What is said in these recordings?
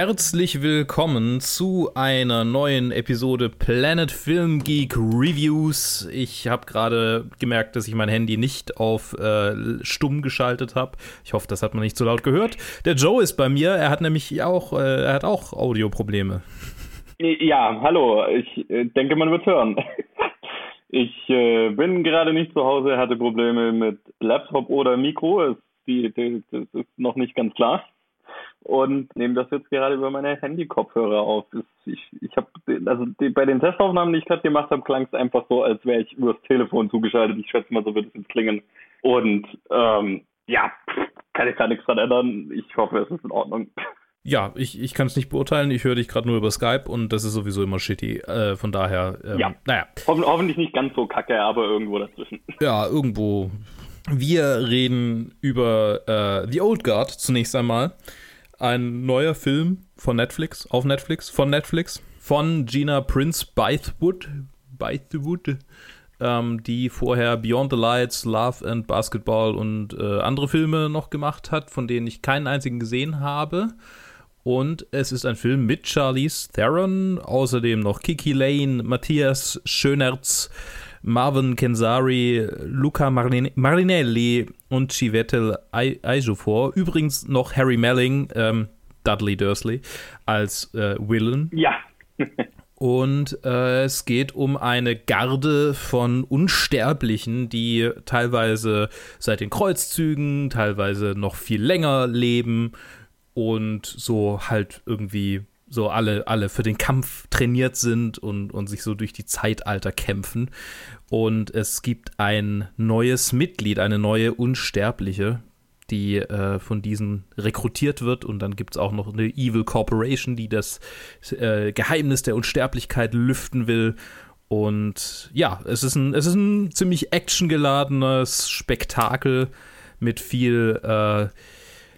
Herzlich willkommen zu einer neuen Episode Planet Film Geek Reviews. Ich habe gerade gemerkt, dass ich mein Handy nicht auf äh, stumm geschaltet habe. Ich hoffe, das hat man nicht so laut gehört. Der Joe ist bei mir. Er hat nämlich auch, äh, er hat auch Audioprobleme. Ja, hallo. Ich äh, denke, man wird hören. Ich äh, bin gerade nicht zu Hause, hatte Probleme mit Laptop oder Mikro. Das ist noch nicht ganz klar und nehme das jetzt gerade über meine Handy-Kopfhörer auf. Ich, ich habe, also die, bei den Testaufnahmen, die ich gerade gemacht habe, klang es einfach so, als wäre ich übers Telefon zugeschaltet. Ich schätze mal, so wird es jetzt klingen. Und ähm, ja, kann ich gar nichts dran ändern. Ich hoffe, es ist in Ordnung. Ja, ich, ich kann es nicht beurteilen. Ich höre dich gerade nur über Skype und das ist sowieso immer shitty. Äh, von daher, ähm, ja. naja. Ho hoffentlich nicht ganz so kacke, aber irgendwo dazwischen. Ja, irgendwo. Wir reden über äh, The Old Guard zunächst einmal ein neuer Film von Netflix, auf Netflix, von Netflix, von Gina Prince Bythewood, Bythewood ähm, die vorher Beyond the Lights, Love and Basketball und äh, andere Filme noch gemacht hat, von denen ich keinen einzigen gesehen habe. Und es ist ein Film mit Charlize Theron, außerdem noch Kiki Lane, Matthias Schönertz, Marvin Kenzari, Luca Marinelli und Chivetel Ejiofor. Übrigens noch Harry Melling, ähm, Dudley Dursley, als äh, Willen. Ja. Und äh, es geht um eine Garde von Unsterblichen, die teilweise seit den Kreuzzügen, teilweise noch viel länger leben und so halt irgendwie so alle, alle für den Kampf trainiert sind und, und sich so durch die Zeitalter kämpfen. Und es gibt ein neues Mitglied, eine neue Unsterbliche, die äh, von diesen rekrutiert wird. Und dann gibt es auch noch eine Evil Corporation, die das äh, Geheimnis der Unsterblichkeit lüften will. Und ja, es ist ein, es ist ein ziemlich actiongeladenes Spektakel mit viel äh,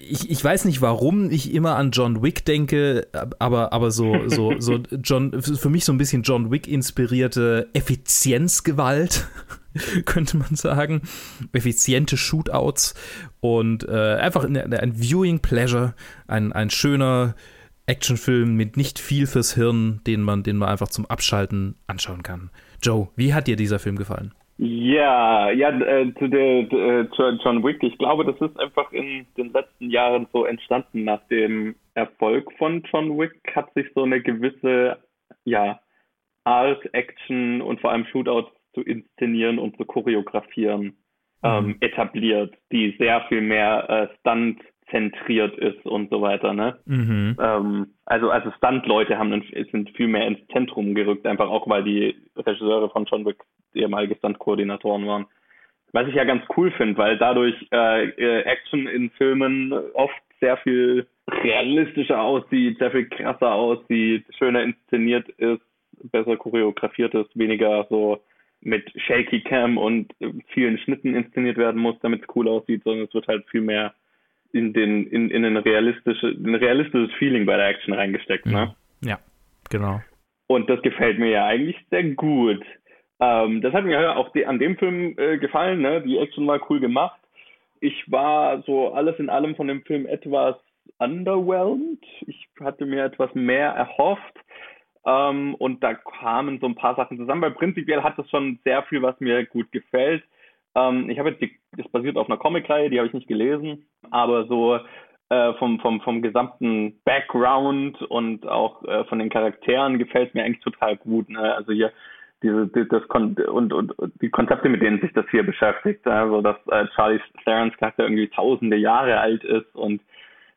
ich, ich weiß nicht, warum ich immer an John Wick denke, aber, aber so, so, so John, für mich so ein bisschen John Wick inspirierte Effizienzgewalt, könnte man sagen. Effiziente Shootouts und äh, einfach ein, ein Viewing Pleasure, ein, ein schöner Actionfilm mit nicht viel fürs Hirn, den man, den man einfach zum Abschalten anschauen kann. Joe, wie hat dir dieser Film gefallen? Ja, ja, äh, zu der äh, John Wick. Ich glaube, das ist einfach in den letzten Jahren so entstanden. Nach dem Erfolg von John Wick hat sich so eine gewisse, ja, Art, Action und vor allem Shootouts zu inszenieren und zu choreografieren ähm, mhm. etabliert, die sehr viel mehr äh, Stunt zentriert ist und so weiter. Ne? Mhm. Ähm, also also Stunt-Leute haben sind viel mehr ins Zentrum gerückt, einfach auch weil die Regisseure von John Wick ehemalige Stunt-Koordinatoren waren. Was ich ja ganz cool finde, weil dadurch äh, äh, Action in Filmen oft sehr viel realistischer aussieht, sehr viel krasser aussieht, schöner inszeniert ist, besser choreografiert ist, weniger so mit Shaky Cam und vielen Schnitten inszeniert werden muss, damit es cool aussieht, sondern es wird halt viel mehr in den in, in ein realistisches ein realistisches Feeling bei der Action reingesteckt, ne? Ja, genau. Und das gefällt mir ja eigentlich sehr gut. Ähm, das hat mir ja auch die, an dem Film äh, gefallen, ne? Die Action war cool gemacht. Ich war so alles in allem von dem Film etwas underwhelmed. Ich hatte mir etwas mehr erhofft. Ähm, und da kamen so ein paar Sachen zusammen. Weil prinzipiell hat es schon sehr viel, was mir gut gefällt. Ähm, ich habe jetzt, die, das basiert auf einer Comicreihe, die habe ich nicht gelesen, aber so äh, vom, vom, vom gesamten Background und auch äh, von den Charakteren gefällt mir eigentlich total gut. Ne? Also hier diese, die, das Kon und, und, die Konzepte, mit denen sich das hier beschäftigt, also dass äh, Charlie Therons Charakter irgendwie tausende Jahre alt ist und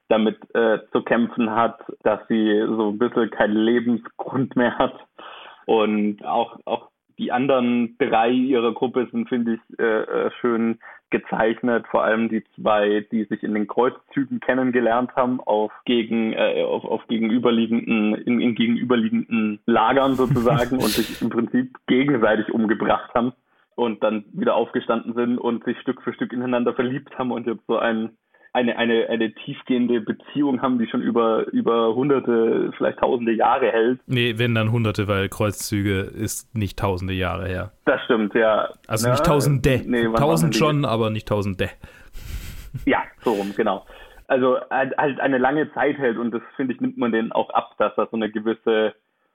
damit äh, zu kämpfen hat, dass sie so ein bisschen keinen Lebensgrund mehr hat und auch auch die anderen drei ihrer Gruppe sind, finde ich, äh, äh, schön gezeichnet. Vor allem die zwei, die sich in den Kreuzzügen kennengelernt haben, auf gegen äh, auf, auf gegenüberliegenden in, in gegenüberliegenden Lagern sozusagen und sich im Prinzip gegenseitig umgebracht haben und dann wieder aufgestanden sind und sich Stück für Stück ineinander verliebt haben und jetzt so ein eine, eine, eine tiefgehende Beziehung haben, die schon über, über hunderte, vielleicht tausende Jahre hält. Nee, wenn dann hunderte, weil Kreuzzüge ist nicht tausende Jahre her. Das stimmt, ja. Also nicht tausende. Nee, Tausend schon, aber nicht tausende. Ja, so rum, genau. also halt, halt eine lange Zeit hält und das finde ich nimmt man denen auch ab, dass da so eine gewisse,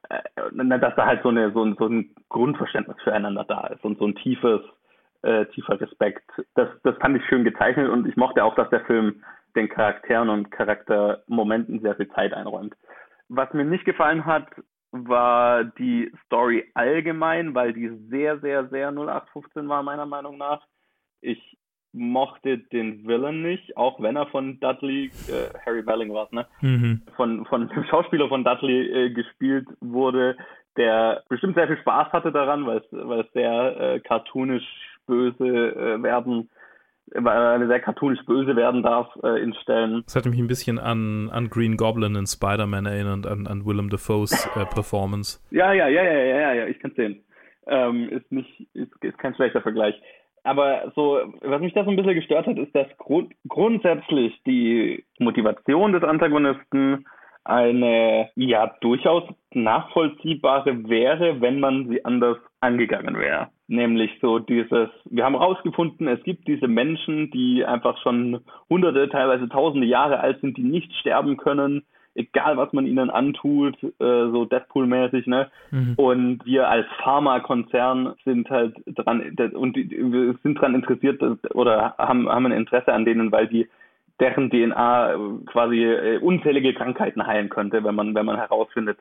äh, dass da halt so eine so ein, so ein Grundverständnis füreinander da ist und so ein tiefes äh, tiefer Respekt. Das das fand ich schön gezeichnet und ich mochte auch, dass der Film den Charakteren und Charaktermomenten sehr viel Zeit einräumt. Was mir nicht gefallen hat, war die Story allgemein, weil die sehr, sehr, sehr 0815 war, meiner Meinung nach. Ich mochte den Villain nicht, auch wenn er von Dudley, äh, Harry Belling war ne? Mhm. Von, von dem Schauspieler von Dudley äh, gespielt wurde, der bestimmt sehr viel Spaß hatte daran, weil es, weil es sehr äh, cartoonisch böse äh, werden weil er sehr cartoonisch böse werden darf äh, in Stellen. Das hat mich ein bisschen an, an Green Goblin in Spider-Man erinnert, an, an Willem Dafoes äh, Performance. Ja, ja, ja, ja, ja, ja, ich kann sehen. Ähm, ist nicht, ist, ist kein schlechter Vergleich. Aber so, was mich da so ein bisschen gestört hat, ist, dass grund grundsätzlich die Motivation des Antagonisten eine ja durchaus nachvollziehbare wäre, wenn man sie anders angegangen wäre. Nämlich so dieses, wir haben herausgefunden, es gibt diese Menschen, die einfach schon hunderte, teilweise tausende Jahre alt sind, die nicht sterben können, egal was man ihnen antut, äh, so Deadpool-mäßig, ne? Mhm. Und wir als Pharmakonzern sind halt dran und wir sind dran interessiert oder haben, haben ein Interesse an denen, weil die deren DNA quasi äh, unzählige Krankheiten heilen könnte, wenn man, wenn man herausfindet,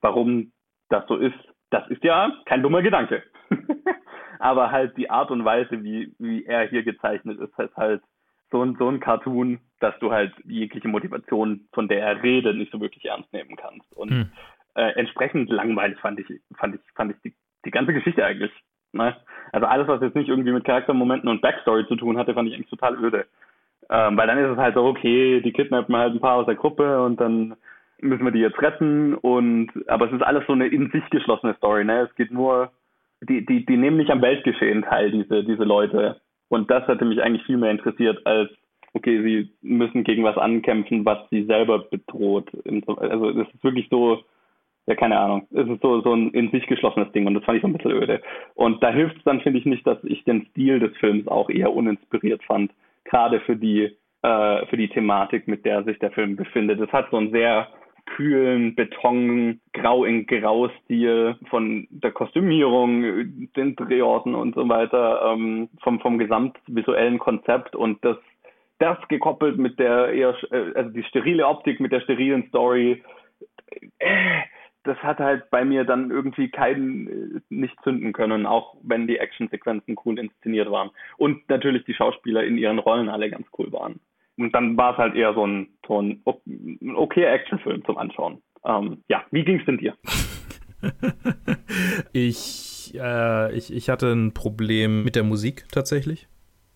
warum das so ist. Das ist ja kein dummer Gedanke. Aber halt die Art und Weise, wie, wie er hier gezeichnet ist, ist halt so ein, so ein Cartoon, dass du halt jegliche Motivation, von der er redet, nicht so wirklich ernst nehmen kannst. Und hm. äh, entsprechend langweilig fand ich, fand ich, fand ich die, die ganze Geschichte eigentlich. Ne? Also alles, was jetzt nicht irgendwie mit Charaktermomenten und Backstory zu tun hatte, fand ich eigentlich total öde. Ähm, weil dann ist es halt so, okay, die kidnappen halt ein paar aus der Gruppe und dann müssen wir die jetzt retten und aber es ist alles so eine in sich geschlossene Story, ne? Es geht nur, die, die, die nehmen nicht am Weltgeschehen teil, diese, diese Leute. Und das hätte mich eigentlich viel mehr interessiert als, okay, sie müssen gegen was ankämpfen, was sie selber bedroht. Also es ist wirklich so, ja, keine Ahnung. Es ist so, so ein in sich geschlossenes Ding und das fand ich so ein bisschen öde. Und da hilft es dann, finde ich, nicht, dass ich den Stil des Films auch eher uninspiriert fand gerade für die, äh, für die Thematik, mit der sich der Film befindet. Es hat so einen sehr kühlen Beton, grau in grau Stil von der Kostümierung, den Drehorten und so weiter, ähm, vom, vom gesamtvisuellen Konzept und das, das gekoppelt mit der eher, äh, also die sterile Optik mit der sterilen Story, das hat halt bei mir dann irgendwie keinen äh, nicht zünden können, auch wenn die Actionsequenzen cool inszeniert waren. Und natürlich die Schauspieler in ihren Rollen alle ganz cool waren. Und dann war es halt eher so ein, so ein okay Actionfilm zum Anschauen. Ähm, ja, wie ging es denn dir? ich, äh, ich, ich hatte ein Problem mit der Musik tatsächlich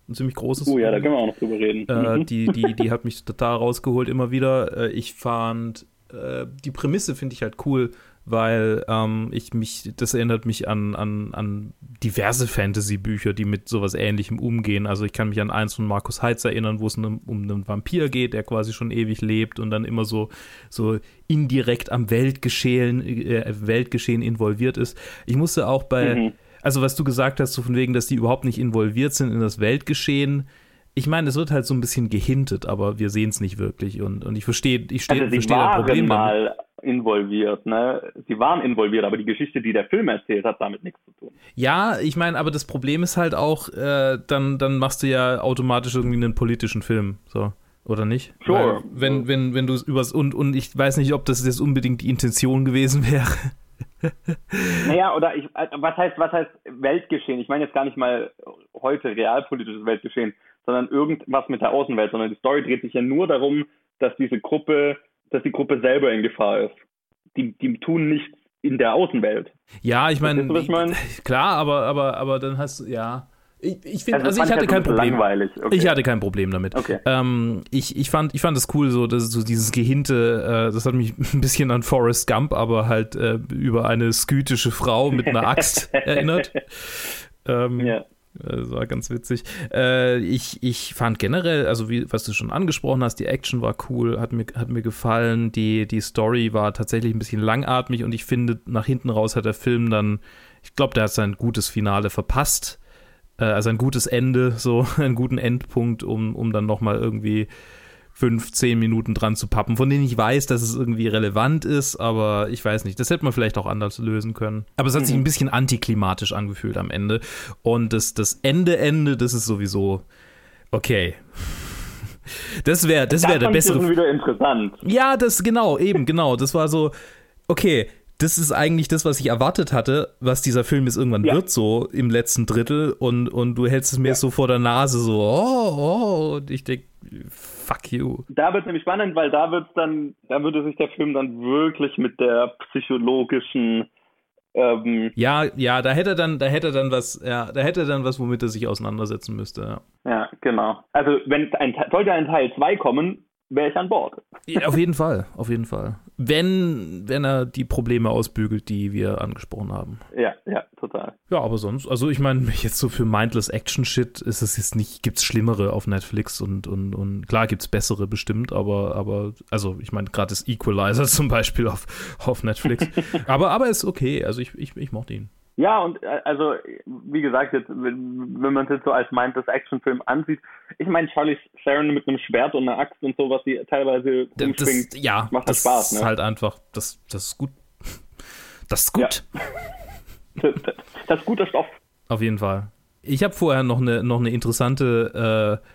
ein ziemlich großes. Oh ja, da können wir auch noch drüber reden. Äh, mhm. die, die, die hat mich total rausgeholt immer wieder. Äh, ich fand äh, die Prämisse finde ich halt cool, weil ähm, ich mich, das erinnert mich an, an, an diverse Fantasy-Bücher, die mit sowas ähnlichem umgehen. Also ich kann mich an eins von Markus Heitz erinnern, wo es um, um einen Vampir geht, der quasi schon ewig lebt und dann immer so, so indirekt am Weltgeschehen, äh, Weltgeschehen involviert ist. Ich musste auch bei, mhm. also was du gesagt hast, so von wegen, dass die überhaupt nicht involviert sind in das Weltgeschehen, ich meine, es wird halt so ein bisschen gehintet, aber wir sehen es nicht wirklich. Und, und ich verstehe, ich stehe, also sie verstehe waren Problem mal damit. involviert, ne? Sie waren involviert, aber die Geschichte, die der Film erzählt, hat damit nichts zu tun. Ja, ich meine, aber das Problem ist halt auch, äh, dann, dann machst du ja automatisch irgendwie einen politischen Film, so. Oder nicht? Sure. Weil wenn, wenn, wenn du es übers und, und ich weiß nicht, ob das jetzt unbedingt die Intention gewesen wäre. naja, oder ich, äh, was heißt, was heißt Weltgeschehen? Ich meine jetzt gar nicht mal heute realpolitisches Weltgeschehen, sondern irgendwas mit der Außenwelt, sondern die Story dreht sich ja nur darum, dass diese Gruppe, dass die Gruppe selber in Gefahr ist. Die, die tun nichts in der Außenwelt. Ja, ich meine, klar, aber, aber, aber dann hast du, ja. Ich, ich finde, also, also ich hatte kein Problem. Okay. Ich hatte kein Problem damit. Okay. Ähm, ich, ich fand, ich fand es cool, so, dass so dieses Gehinte, äh, das hat mich ein bisschen an Forrest Gump, aber halt äh, über eine skytische Frau mit einer Axt erinnert. Ähm, ja. Das war ganz witzig. Äh, ich, ich fand generell, also wie, was du schon angesprochen hast, die Action war cool, hat mir, hat mir gefallen. Die, die Story war tatsächlich ein bisschen langatmig und ich finde, nach hinten raus hat der Film dann, ich glaube, der hat sein gutes Finale verpasst. Äh, also ein gutes Ende, so einen guten Endpunkt, um, um dann nochmal irgendwie fünf, zehn Minuten dran zu pappen, von denen ich weiß, dass es irgendwie relevant ist, aber ich weiß nicht. Das hätte man vielleicht auch anders lösen können. Aber es hat mhm. sich ein bisschen antiklimatisch angefühlt am Ende. Und das, das Ende, Ende, das ist sowieso okay. Das wäre das wär der bessere. Das ist wieder interessant. Ja, das genau, eben, genau. Das war so, okay, das ist eigentlich das, was ich erwartet hatte, was dieser Film jetzt irgendwann ja. wird, so im letzten Drittel. Und, und du hältst es mir ja. so vor der Nase, so, oh, oh, und ich denke, fuck you. Da wird es nämlich spannend, weil da wird dann, da würde sich der Film dann wirklich mit der psychologischen ähm, ja, ja, da hätte er dann, da hätte dann was, ja, da hätte dann was, womit er sich auseinandersetzen müsste. Ja, ja genau. Also wenn ein, sollte ein Teil 2 kommen, wäre ich an Bord. Ja, auf jeden Fall, auf jeden Fall. Wenn, wenn er die Probleme ausbügelt, die wir angesprochen haben. Ja, ja, total. Ja, aber sonst, also ich meine, jetzt so für Mindless Action Shit ist es jetzt nicht, gibt es Schlimmere auf Netflix und, und, und klar gibt es bessere bestimmt, aber, aber, also ich meine, gerade das Equalizer zum Beispiel auf, auf Netflix. aber, aber ist okay, also ich, ich, ich mochte ihn. Ja, und äh, also, wie gesagt, jetzt, wenn man es jetzt so als meint, das Actionfilm ansieht, ich meine, Charlie Sharon mit einem Schwert und einer Axt und so, was sie teilweise umschwingt, das, ja, macht das, das Spaß. Das ist ne? halt einfach, das, das ist gut. Das ist gut. Ja. das ist guter Stoff. Auf jeden Fall. Ich habe vorher noch eine, noch eine interessante äh,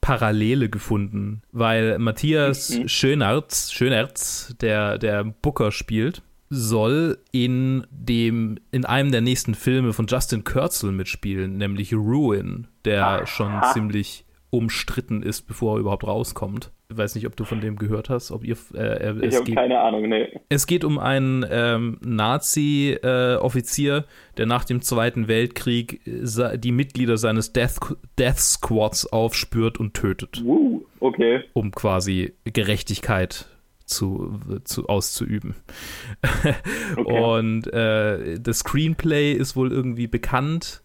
Parallele gefunden, weil Matthias mhm. Schönerz, Schönerz, der, der Booker spielt, soll in dem in einem der nächsten Filme von Justin Kurzel mitspielen, nämlich Ruin, der schon ziemlich umstritten ist, bevor er überhaupt rauskommt. Ich weiß nicht, ob du von dem gehört hast, ob ihr. Äh, ich habe keine Ahnung, nee. Es geht um einen ähm, Nazi-Offizier, äh, der nach dem Zweiten Weltkrieg äh, die Mitglieder seines Death, Death Squads aufspürt und tötet. Uh, okay. Um quasi Gerechtigkeit zu, zu auszuüben. Okay. Und äh, das Screenplay ist wohl irgendwie bekannt.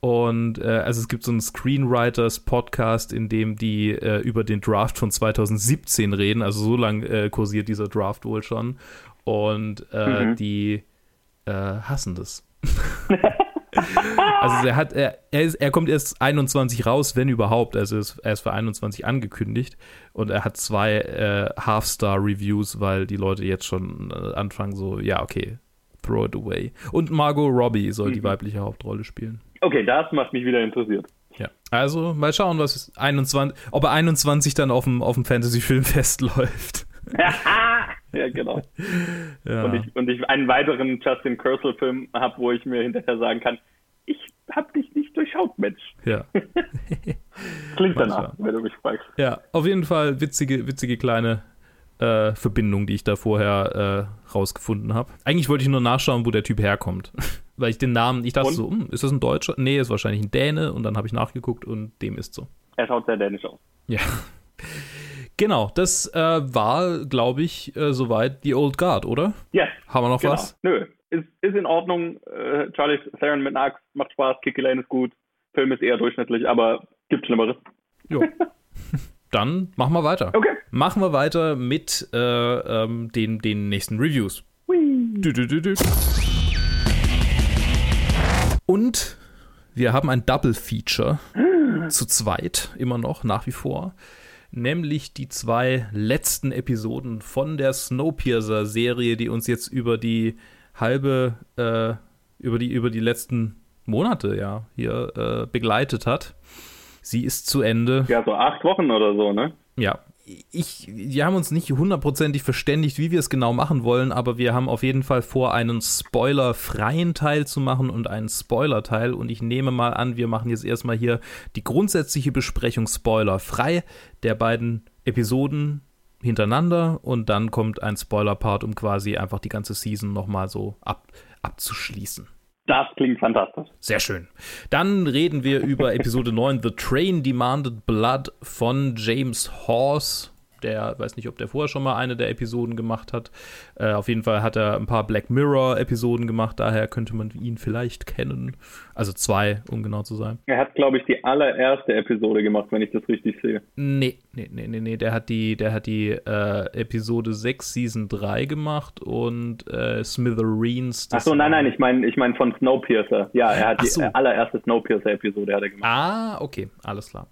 Und äh, also es gibt so einen Screenwriters-Podcast, in dem die äh, über den Draft von 2017 reden. Also so lang äh, kursiert dieser Draft wohl schon. Und äh, mhm. die äh, hassen das. also er hat, er, er, ist, er kommt erst 21 raus, wenn überhaupt. Also ist, er ist für 21 angekündigt und er hat zwei äh, Half-Star-Reviews, weil die Leute jetzt schon äh, anfangen so, ja, okay, throw it away. Und Margot Robbie soll mhm. die weibliche Hauptrolle spielen. Okay, das macht mich wieder interessiert. Ja, also mal schauen, was 21, ob er 21 dann auf dem, auf dem Fantasy-Filmfest läuft. ja, genau. Ja. Und, ich, und ich einen weiteren Justin Kersel-Film habe, wo ich mir hinterher sagen kann, ich habe dich nicht durchschaut, Mensch. Ja. Klingt danach, wenn du mich fragst. Ja, auf jeden Fall witzige, witzige kleine äh, Verbindung, die ich da vorher äh, rausgefunden habe. Eigentlich wollte ich nur nachschauen, wo der Typ herkommt. Weil ich den Namen, ich dachte und? so, hm, ist das ein Deutscher? Nee, ist wahrscheinlich ein Däne. Und dann habe ich nachgeguckt und dem ist so. Er schaut sehr dänisch aus. Ja. Genau, das äh, war, glaube ich, äh, soweit die Old Guard, oder? Ja. Haben wir noch genau. was? Nö, ist, ist in Ordnung. Äh, Charlie Theron mit einer Axt macht Spaß, Kiki Lane ist gut. Film ist eher durchschnittlich, aber gibt Schlimmeres. Jo. Dann machen wir weiter. Okay. Machen wir weiter mit äh, ähm, den, den nächsten Reviews. Du, du, du, Und wir haben ein Double Feature zu zweit, immer noch, nach wie vor nämlich die zwei letzten Episoden von der Snowpiercer-Serie, die uns jetzt über die halbe, äh, über die, über die letzten Monate ja hier äh, begleitet hat. Sie ist zu Ende. Ja, so acht Wochen oder so, ne? Ja, ich, wir haben uns nicht hundertprozentig verständigt, wie wir es genau machen wollen, aber wir haben auf jeden Fall vor, einen spoilerfreien Teil zu machen und einen Spoiler-Teil. Und ich nehme mal an, wir machen jetzt erstmal hier die grundsätzliche Besprechung spoilerfrei der beiden Episoden hintereinander und dann kommt ein Spoiler-Part, um quasi einfach die ganze Season nochmal so ab, abzuschließen. Das klingt fantastisch. Sehr schön. Dann reden wir über Episode 9, The Train Demanded Blood von James Horse der, weiß nicht, ob der vorher schon mal eine der Episoden gemacht hat. Äh, auf jeden Fall hat er ein paar Black Mirror-Episoden gemacht, daher könnte man ihn vielleicht kennen. Also zwei, um genau zu sein. Er hat, glaube ich, die allererste Episode gemacht, wenn ich das richtig sehe. Nee, nee, nee, nee, nee. Der hat die, der hat die äh, Episode 6, Season 3 gemacht und äh, Smithereens. Achso, nein, nein, ich meine ich mein von Snowpiercer. Ja, er hat die so. allererste Snowpiercer-Episode gemacht. Ah, okay, alles klar.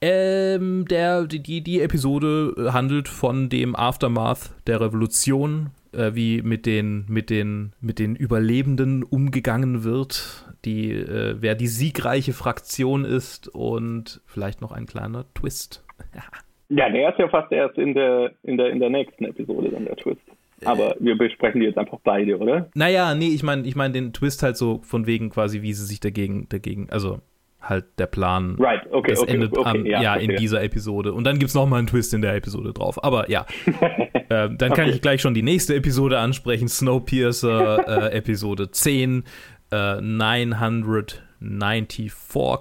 Ähm, der, die, die Episode handelt von dem Aftermath der Revolution, äh, wie mit den, mit, den, mit den Überlebenden umgegangen wird, die, äh, wer die siegreiche Fraktion ist und vielleicht noch ein kleiner Twist. ja, der ist ja fast erst in der, in der, in der nächsten Episode dann der Twist. Aber wir besprechen die jetzt einfach beide, oder? Naja, nee, ich meine ich mein den Twist halt so von wegen quasi, wie sie sich dagegen, dagegen, also halt der Plan. Right, okay, das okay, endet okay, am, ja, ja, in dieser Episode. Und dann gibt es nochmal einen Twist in der Episode drauf. Aber ja, äh, dann kann Okay. ich gleich schon die nächste Episode ansprechen. Snowpiercer, äh, Episode 10, äh, 994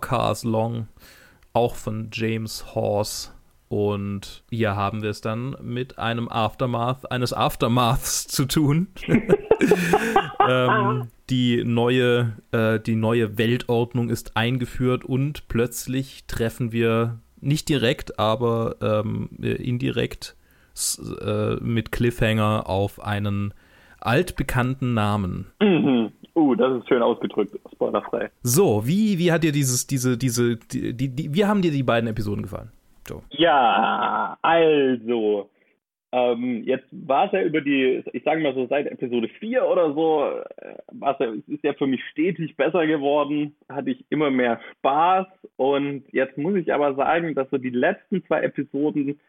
Cars Long, auch von James Horse. Und hier haben wir es dann mit einem Aftermath eines Aftermaths zu tun. ähm, die neue, äh, die neue Weltordnung ist eingeführt und plötzlich treffen wir nicht direkt, aber ähm, äh, indirekt äh, mit Cliffhanger auf einen altbekannten Namen. Mhm. Uh, das ist schön ausgedrückt, spoilerfrei. So, wie, wie hat dir dieses, diese, diese, die, die, die, wie haben dir die beiden Episoden gefallen? So. Ja, also, ähm, jetzt war es ja über die, ich sage mal so seit Episode 4 oder so, äh, war's ja, es ist ja für mich stetig besser geworden, hatte ich immer mehr Spaß und jetzt muss ich aber sagen, dass so die letzten zwei Episoden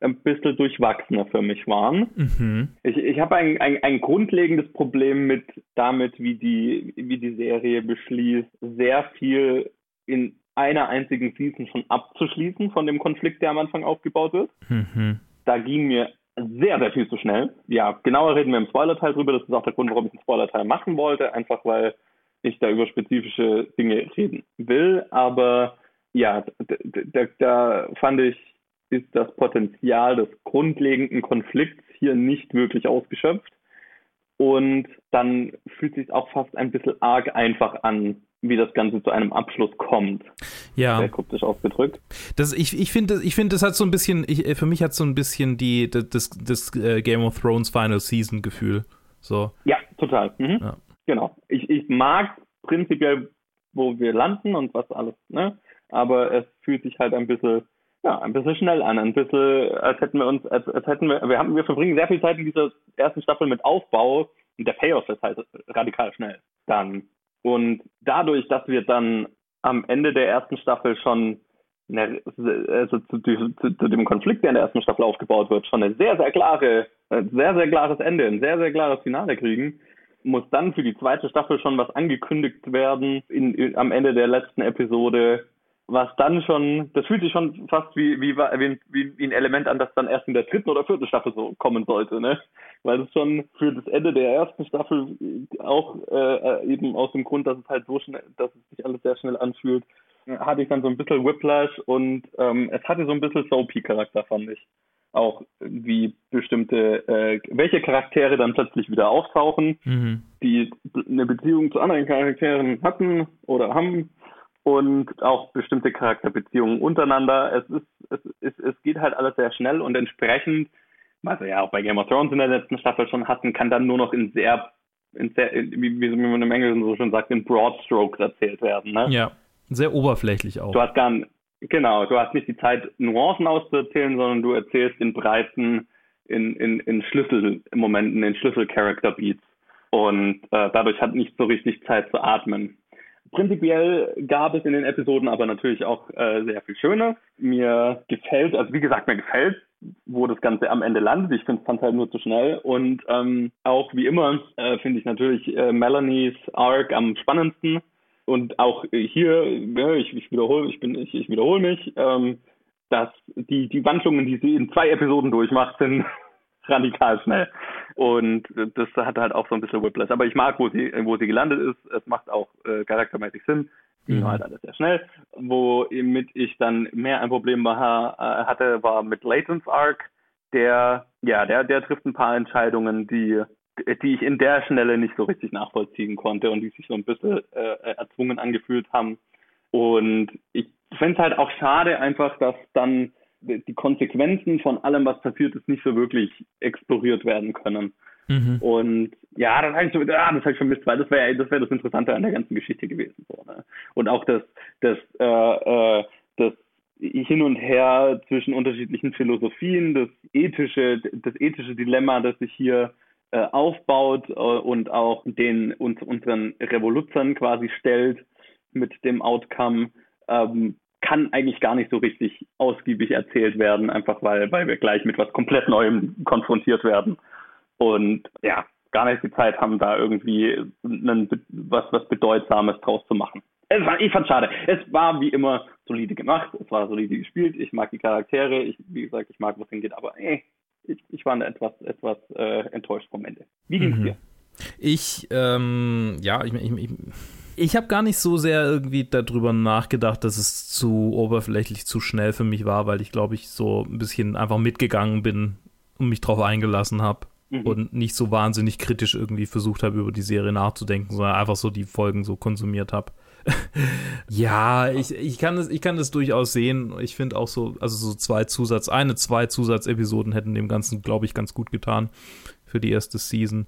ein bisschen durchwachsener für mich waren. Mhm. Ich, ich habe ein, ein, ein grundlegendes Problem mit damit, wie die, wie die Serie beschließt, sehr viel in einer einzigen Season schon abzuschließen von dem Konflikt, der am Anfang aufgebaut wird. Mhm. Da ging mir sehr, sehr viel zu schnell. Ja, genauer reden wir im Spoiler-Teil drüber. Das ist auch der Grund, warum ich einen Spoiler-Teil machen wollte, einfach weil ich da über spezifische Dinge reden will. Aber ja, da, da fand ich, ist das Potenzial des grundlegenden Konflikts hier nicht wirklich ausgeschöpft. Und dann fühlt sich auch fast ein bisschen arg einfach an, wie das Ganze zu einem Abschluss kommt. Ja. Sehr kryptisch ausgedrückt. Das, ich ich finde, ich find, das hat so ein bisschen, ich, äh, für mich hat so ein bisschen die, das, das äh, Game of Thrones Final Season Gefühl. So. Ja, total. Mhm. Ja. Genau. Ich, ich mag prinzipiell, wo wir landen und was alles, ne? Aber es fühlt sich halt ein bisschen, ja, ein bisschen schnell an, ein bisschen, als hätten wir uns, als, als hätten wir, wir haben, wir verbringen sehr viel Zeit in dieser ersten Staffel mit Aufbau und der Payoff ist halt radikal schnell dann. Und dadurch, dass wir dann am Ende der ersten Staffel schon eine, also zu, zu, zu dem Konflikt, der in der ersten Staffel aufgebaut wird, schon eine sehr, sehr klare, ein sehr, sehr klares Ende, ein sehr, sehr klares Finale kriegen, muss dann für die zweite Staffel schon was angekündigt werden in, in, am Ende der letzten Episode, was dann schon, das fühlt sich schon fast wie, wie, wie, wie, ein Element an, das dann erst in der dritten oder vierten Staffel so kommen sollte, ne? Weil es schon für das Ende der ersten Staffel auch äh, eben aus dem Grund, dass es halt so schnell, dass es sich alles sehr schnell anfühlt, hatte ich dann so ein bisschen Whiplash und ähm, es hatte so ein bisschen Soapy-Charakter, fand ich. Auch wie bestimmte, äh, welche Charaktere dann plötzlich wieder auftauchen, Mhm. die eine Beziehung zu anderen Charakteren hatten oder haben und auch bestimmte Charakterbeziehungen untereinander. Es ist, es ist, es geht halt alles sehr schnell und entsprechend, was wir ja auch bei Game of Thrones in der letzten Staffel schon hatten, kann dann nur noch in sehr, in sehr, wie, wie man im Englischen so schon sagt, in Broad Strokes erzählt werden. Ne? Ja. Sehr oberflächlich auch. Du hast gar nicht, genau, du hast nicht die Zeit, Nuancen auszuerzählen, sondern du erzählst in breiten, in, in, in Schlüsselmomenten, in Schlüssel-Character-Beats. Und äh, dadurch hat nicht so richtig Zeit zu atmen. Prinzipiell gab es in den Episoden aber natürlich auch äh, sehr viel Schönes. Mir gefällt, also wie gesagt, mir gefällt, wo das Ganze am Ende landet. Ich finde es halt nur zu schnell. Und ähm, auch wie immer äh, finde ich natürlich äh, Melanies Arc am spannendsten. Und auch hier, ja, ich, ich wiederhole, ich bin, ich, ich wiederhole mich, ähm, dass die, die Wandlungen, die sie in zwei Episoden durchmacht, sind radikal schnell. Und das hat halt auch so ein bisschen Whiplash. Aber ich mag, wo sie, wo sie gelandet ist. Es macht auch äh, charaktermäßig Sinn. Ging Mhm. halt alles sehr schnell. Womit ich dann mehr ein Problem war, äh, hatte, war mit Laytons Arc. Der, ja, der, der trifft ein paar Entscheidungen, die, die ich in der Schnelle nicht so richtig nachvollziehen konnte und die sich so ein bisschen äh, erzwungen angefühlt haben. Und ich finde es halt auch schade einfach, dass dann die Konsequenzen von allem, was passiert ist, nicht so wirklich exploriert werden können. Mhm. Und ja, das habe ich, so, ja, das hab ich vermisst, weil das wäre das, wär das Interessante an der ganzen Geschichte gewesen. So, ne? Und auch das, das, äh, äh, das hin und her zwischen unterschiedlichen Philosophien, das ethische, das ethische Dilemma, das sich hier äh, aufbaut äh, und auch den uns, unseren Revoluzern quasi stellt mit dem Outcome, ähm, kann eigentlich gar nicht so richtig ausgiebig erzählt werden, einfach weil, weil wir gleich mit was komplett Neuem konfrontiert werden. Und ja, gar nicht die Zeit haben, da irgendwie einen, was, was Bedeutsames draus zu machen. Es war, ich fand schade. Es war wie immer solide gemacht, es war solide gespielt. Ich mag die Charaktere, ich, wie gesagt, ich mag, wo es hingeht, aber ey, ich, ich war etwas, etwas äh, enttäuscht vom Ende. Wie ging's mhm. dir? Ich, ähm, ja, ich, ich, ich, ich habe gar nicht so sehr irgendwie darüber nachgedacht, dass es zu oberflächlich zu schnell für mich war, weil ich glaube, ich so ein bisschen einfach mitgegangen bin und mich drauf eingelassen habe mhm. und nicht so wahnsinnig kritisch irgendwie versucht habe, über die Serie nachzudenken, sondern einfach so die Folgen so konsumiert habe. ja, ich, ich, kann das, ich kann das durchaus sehen. Ich finde auch so, also so zwei Zusatz, eine, zwei Zusatzepisoden hätten dem Ganzen, glaube ich, ganz gut getan für die erste Season.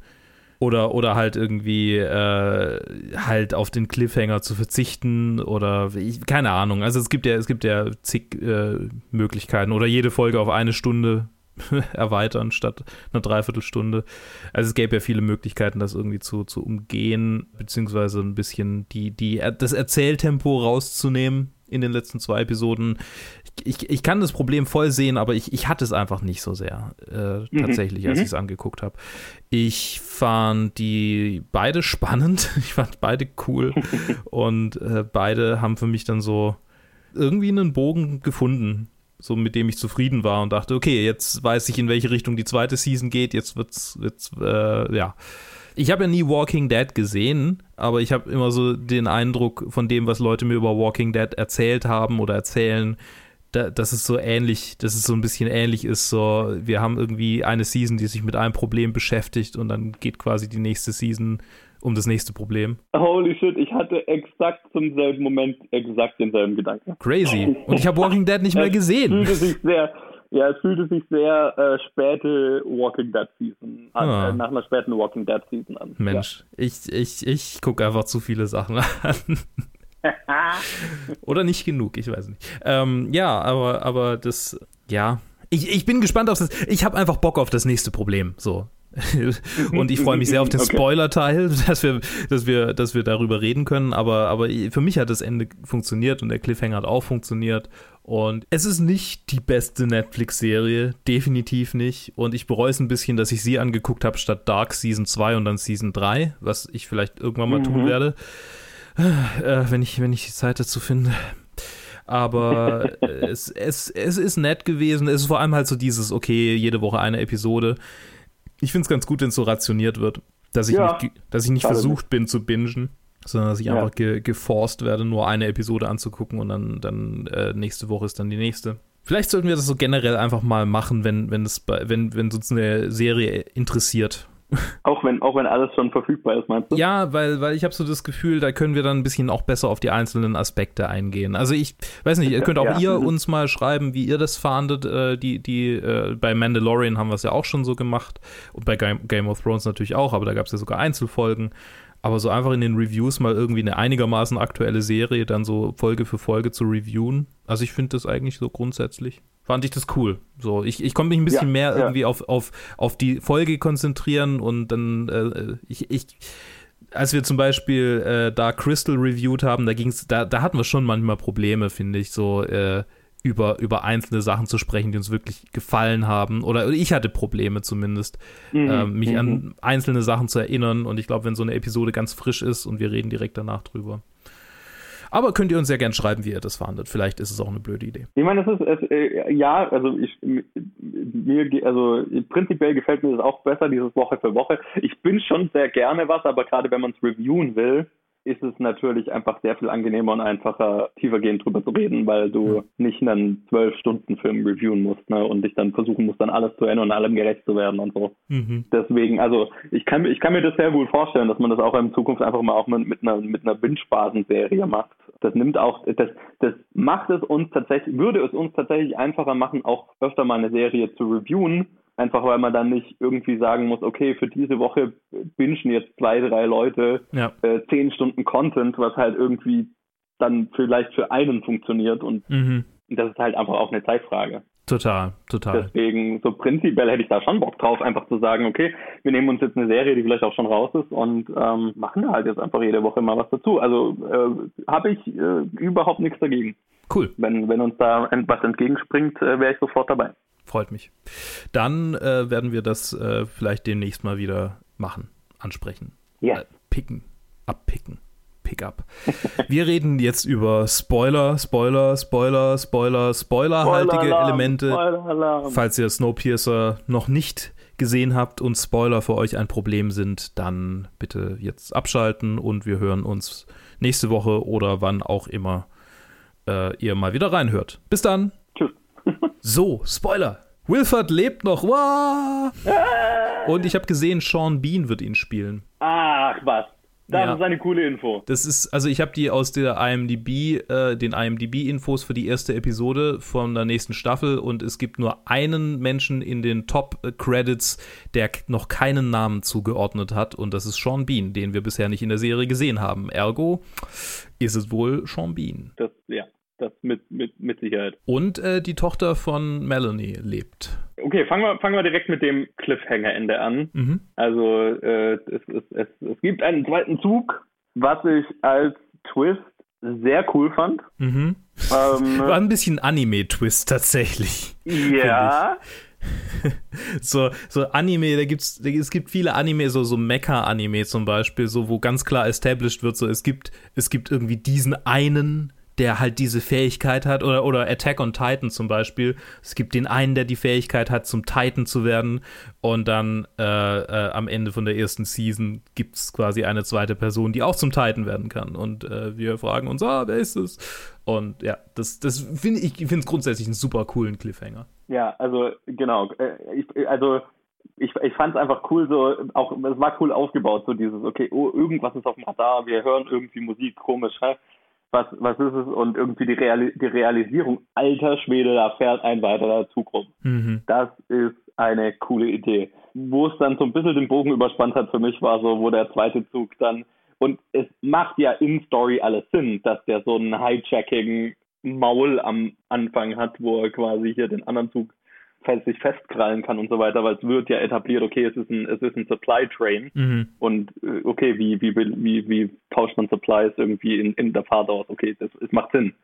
Oder, oder halt irgendwie äh, halt auf den Cliffhanger zu verzichten oder ich, keine Ahnung. Also es gibt ja, es gibt ja zig äh, Möglichkeiten. Oder jede Folge auf eine Stunde erweitern statt einer Dreiviertelstunde. Also es gäbe ja viele Möglichkeiten, das irgendwie zu, zu umgehen, beziehungsweise ein bisschen die, die, das Erzähltempo rauszunehmen in den letzten zwei Episoden. Ich, ich kann das Problem voll sehen, aber ich, ich hatte es einfach nicht so sehr äh, mhm. tatsächlich, als mhm. ich es angeguckt habe. Ich fand die beide spannend, ich fand beide cool und äh, beide haben für mich dann so irgendwie einen Bogen gefunden, so mit dem ich zufrieden war und dachte, okay, jetzt weiß ich, in welche Richtung die zweite Season geht, jetzt wird's, jetzt, äh, ja. Ich habe ja nie Walking Dead gesehen, aber ich habe immer so den Eindruck von dem, was Leute mir über Walking Dead erzählt haben oder erzählen, da, dass es so ähnlich, dass es so ein bisschen ähnlich ist. So, wir haben irgendwie eine Season, die sich mit einem Problem beschäftigt und dann geht quasi die nächste Season um das nächste Problem. Holy shit, ich hatte exakt zum selben Moment exakt denselben Gedanken. Crazy. Und ich habe Walking Dead nicht mehr gesehen. Es fühlte sich sehr, ja, es fühlte sich sehr äh, späte Walking Dead Season an, ah. äh, nach einer späten Walking Dead Season an. Mensch, ja. ich, ich, ich gucke einfach zu viele Sachen an. Oder nicht genug, ich weiß nicht. Ähm, ja, aber, aber das, ja. Ich, ich bin gespannt auf das. Ich habe einfach Bock auf das nächste Problem. So. und ich freue mich sehr auf den okay. Spoiler-Teil, dass wir, dass, wir, dass wir darüber reden können. Aber, aber für mich hat das Ende funktioniert und der Cliffhanger hat auch funktioniert. Und es ist nicht die beste Netflix-Serie, definitiv nicht. Und ich bereue es ein bisschen, dass ich sie angeguckt habe statt Dark Season 2 und dann Season 3, was ich vielleicht irgendwann mal mhm. tun werde, äh, wenn, ich, wenn ich die Zeit dazu finde. Aber es, es, es ist nett gewesen. Es ist vor allem halt so dieses, okay, jede Woche eine Episode ich finde es ganz gut, wenn es so rationiert wird, dass ich ja, nicht, dass ich nicht versucht bin zu bingen, sondern dass ich ja. einfach ge geforst werde, nur eine Episode anzugucken und dann, dann äh, nächste Woche ist dann die nächste. Vielleicht sollten wir das so generell einfach mal machen, wenn, wenn, es bei, wenn, wenn uns eine Serie interessiert Auch wenn, auch wenn alles schon verfügbar ist, meinst du? Ja, weil, weil ich habe so das Gefühl, da können wir dann ein bisschen auch besser auf die einzelnen Aspekte eingehen. Also ich weiß nicht, ihr könnt auch ja. ihr uns mal schreiben, wie ihr das fahndet. Äh, die, die, äh, bei Mandalorian haben wir es ja auch schon so gemacht. Und bei Game of Thrones natürlich auch, aber da gab es ja sogar Einzelfolgen. Aber so einfach in den Reviews mal irgendwie eine einigermaßen aktuelle Serie dann so Folge für Folge zu reviewen. Also ich finde das eigentlich so grundsätzlich fand ich das cool. So, ich, ich konnte mich ein bisschen ja, mehr ja. irgendwie auf, auf, auf die Folge konzentrieren und dann, äh, ich, ich, als wir zum Beispiel äh, Dark Crystal reviewed haben, da ging's, da, da hatten wir schon manchmal Probleme, finde ich, so äh, über, über einzelne Sachen zu sprechen, die uns wirklich gefallen haben. Oder ich hatte Probleme zumindest, mhm. äh, mich mhm. an einzelne Sachen zu erinnern. Und ich glaube, wenn so eine Episode ganz frisch ist und wir reden direkt danach drüber, aber könnt ihr uns sehr gern schreiben, wie ihr das fandet. Vielleicht ist es auch eine blöde Idee. Ich meine, das ist, es, äh, ja, also ich, mir, also prinzipiell gefällt mir das auch besser, dieses Woche für Woche. Ich bin schon sehr gerne was, aber gerade wenn man es reviewen will, ist es natürlich einfach sehr viel angenehmer und einfacher, tiefergehend drüber zu reden, weil du ja. nicht einen zwölf Stunden Film reviewen musst ne, und dich dann versuchen musst, dann alles zu ändern und allem gerecht zu werden und so. Mhm. Deswegen, also ich kann, ich kann mir das sehr gut vorstellen, dass man das auch in Zukunft einfach mal auch mit, mit einer, mit einer Binge-Basen-Serie macht. Das nimmt auch, das, das macht es uns tatsächlich, würde es uns tatsächlich einfacher machen, auch öfter mal eine Serie zu reviewen, Einfach weil man dann nicht irgendwie sagen muss, okay, für diese Woche bingen jetzt zwei, drei Leute ja. äh, zehn Stunden Content, was halt irgendwie dann vielleicht für einen funktioniert und mhm. das ist halt einfach auch eine Zeitfrage. Total, total. Deswegen, so prinzipiell hätte ich da schon Bock drauf, einfach zu sagen, okay, wir nehmen uns jetzt eine Serie, die vielleicht auch schon raus ist und ähm, machen da halt jetzt einfach jede Woche mal was dazu. Also äh, habe ich äh, überhaupt nichts dagegen. Cool. Wenn, wenn uns da was entgegenspringt, äh, wäre ich sofort dabei. Freut mich. Dann äh, werden wir das äh, vielleicht demnächst mal wieder machen, ansprechen. Ja. Äh, picken, abpicken. Pickup. Wir reden jetzt über Spoiler, Spoiler, Spoiler, Spoiler, spoilerhaltige Spoiler-Alarm, Elemente. Spoiler-Alarm. Falls ihr Snowpiercer noch nicht gesehen habt und Spoiler für euch ein Problem sind, dann bitte jetzt abschalten und wir hören uns nächste Woche oder wann auch immer äh, ihr mal wieder reinhört. Bis dann. Tschüss. So, Spoiler. Wilford lebt noch. Wah! Und ich habe gesehen, Sean Bean wird ihn spielen. Ach was, das Ja. ist eine coole Info. Das ist, also ich habe die aus der IMDb, äh, den IMDb-Infos für die erste Episode von der nächsten Staffel und es gibt nur einen Menschen in den Top-Credits, der noch keinen Namen zugeordnet hat und das ist Sean Bean, den wir bisher nicht in der Serie gesehen haben. Ergo ist es wohl Sean Bean. Das, ja, das mit, mit, mit Sicherheit. Und äh, die Tochter von Melanie lebt. Okay, fangen wir, fangen wir direkt mit dem Cliffhanger-Ende an. Mhm. Also äh, es, es, es, es gibt einen zweiten Zug, was ich als Twist sehr cool fand. Mhm. Ähm, War ein bisschen Anime-Twist tatsächlich. ja, so, so Anime, da gibt's, da, es gibt viele Anime, so, so Mecha-Anime zum Beispiel, so, wo ganz klar established wird, so, es gibt, es gibt irgendwie diesen einen, der halt diese Fähigkeit hat, oder, oder Attack on Titan zum Beispiel. Es gibt den einen, der die Fähigkeit hat, zum Titan zu werden, und dann äh, äh, am Ende von der ersten Season gibt's quasi eine zweite Person, die auch zum Titan werden kann. Und äh, wir fragen uns, ah, wer ist es? Und ja, das, das finde ich, ich finde es grundsätzlich einen super coolen Cliffhanger. ja, also genau. Äh, Ich, also ich, ich fand es einfach cool, so auch es war cool aufgebaut, so dieses, okay, oh, irgendwas ist auf dem Radar, wir hören irgendwie Musik, komisch, hä? Was, was ist es? Und irgendwie die, Reali die Realisierung, alter Schwede, da fährt ein weiterer Zug rum. Mhm. Das ist eine coole Idee. Wo es dann so ein bisschen den Bogen überspannt hat für mich, war so, wo der zweite Zug dann, und es macht ja in Story alles Sinn, dass der so einen hijacking Maul am Anfang hat, wo er quasi hier den anderen Zug fest, sich festkrallen kann und so weiter, weil es wird ja etabliert, okay, es ist ein, es ist ein Supply Train Mhm. und äh, okay, wie, wie, wie, wie tauscht man Supplies irgendwie in, in der Fahrt aus? Okay, das, es macht Sinn.